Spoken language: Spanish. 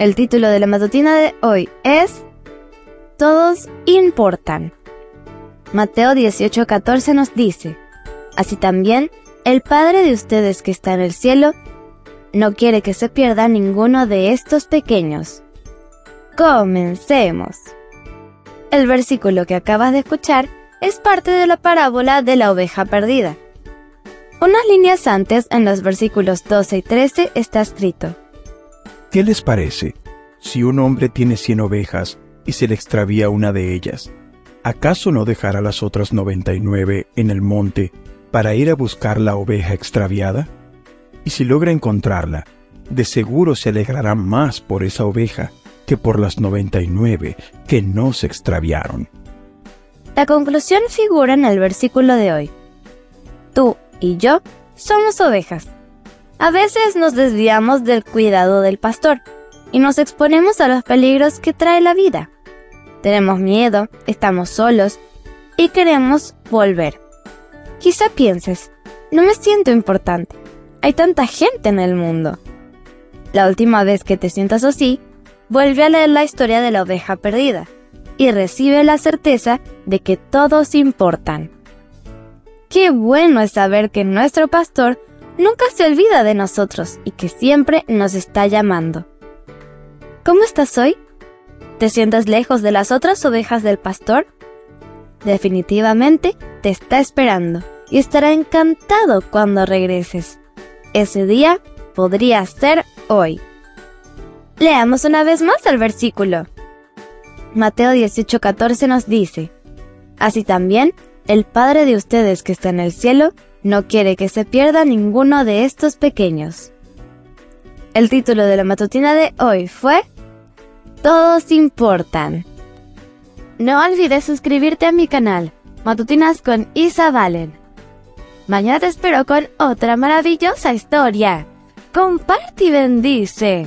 El título de la matutina de hoy es Todos importan. Mateo 18:14 nos dice, Así también, el Padre de ustedes que está en el cielo no quiere que se pierda ninguno de estos pequeños. Comencemos. El versículo que acabas de escuchar es parte de la parábola de la oveja perdida. Unas líneas antes, en los versículos 12 y 13, está escrito. ¿Qué les parece si un hombre tiene cien ovejas y se le extravía una de ellas? ¿Acaso no dejará las otras noventa y nueve en el monte para ir a buscar la oveja extraviada? Y si logra encontrarla, de seguro se alegrará más por esa oveja que por las noventa y nueve que no se extraviaron. La conclusión figura en el versículo de hoy. Tú y yo somos ovejas. A veces nos desviamos del cuidado del pastor y nos exponemos a los peligros que trae la vida. Tenemos miedo, estamos solos y queremos volver. Quizá pienses, no me siento importante. Hay tanta gente en el mundo. La última vez que te sientas así, vuelve a leer la historia de la oveja perdida y recibe la certeza de que todos importan. Qué bueno es saber que nuestro pastor nunca se olvida de nosotros y que siempre nos está llamando. ¿Cómo estás hoy? ¿Te sientes lejos de las otras ovejas del pastor? Definitivamente te está esperando y estará encantado cuando regreses. Ese día podría ser hoy. Leamos una vez más el versículo. Mateo 18:14 nos dice, Así también el Padre de ustedes que está en el cielo no quiere que se pierda ninguno de estos pequeños. El título de la matutina de hoy fue Todos importan. No olvides suscribirte a mi canal, Matutinas con Isa Valen. Mañana te espero con otra maravillosa historia. Comparte y bendice.